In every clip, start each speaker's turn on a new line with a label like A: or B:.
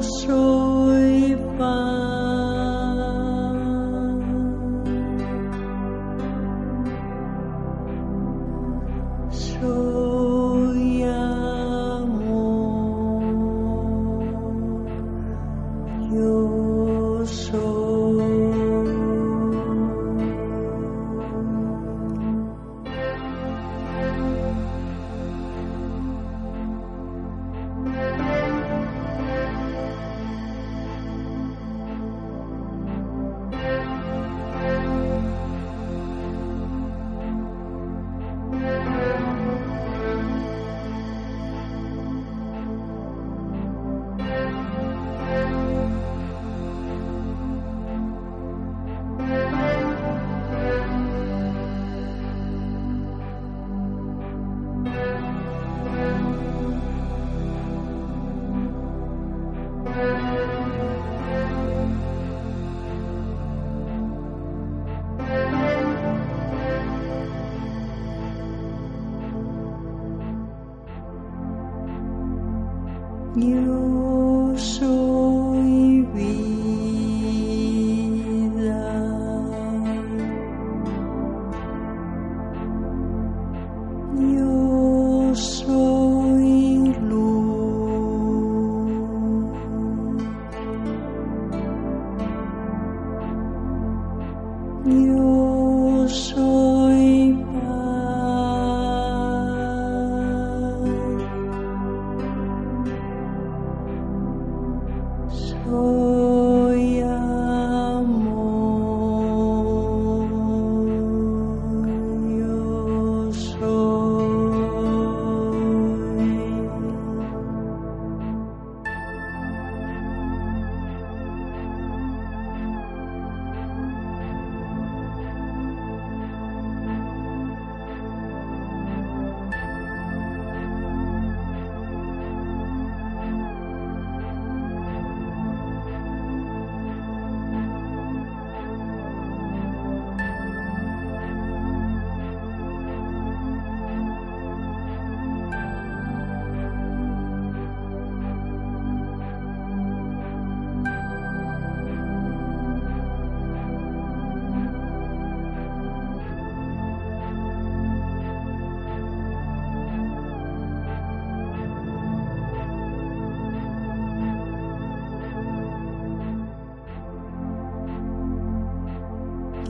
A: Yo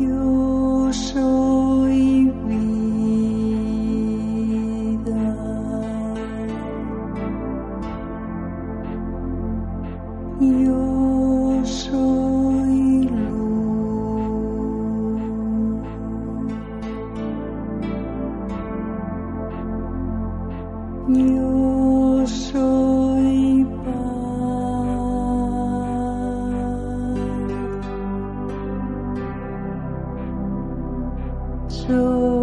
A: 右手。Paz.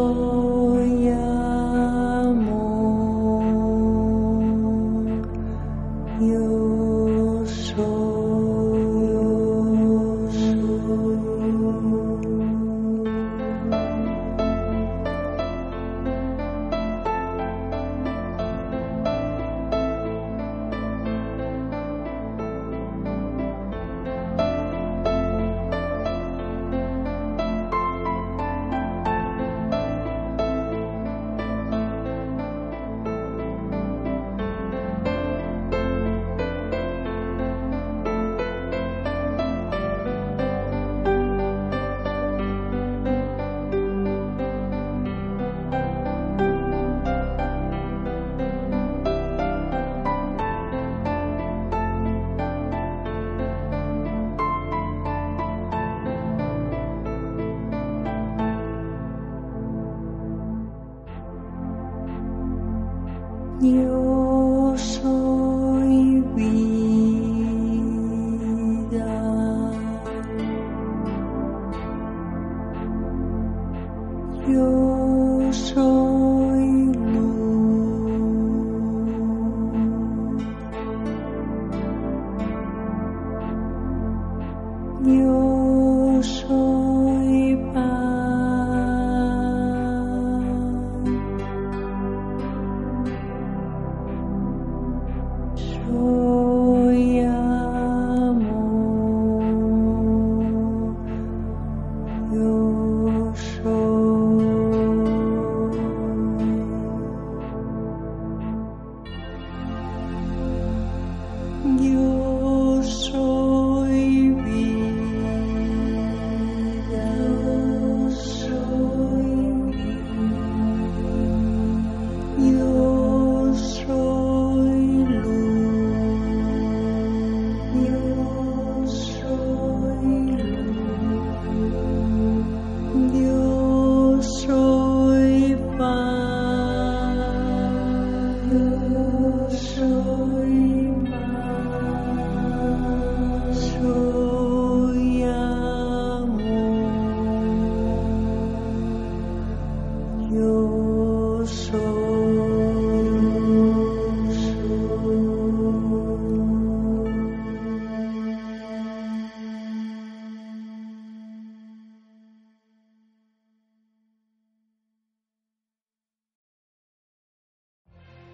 A: Señor.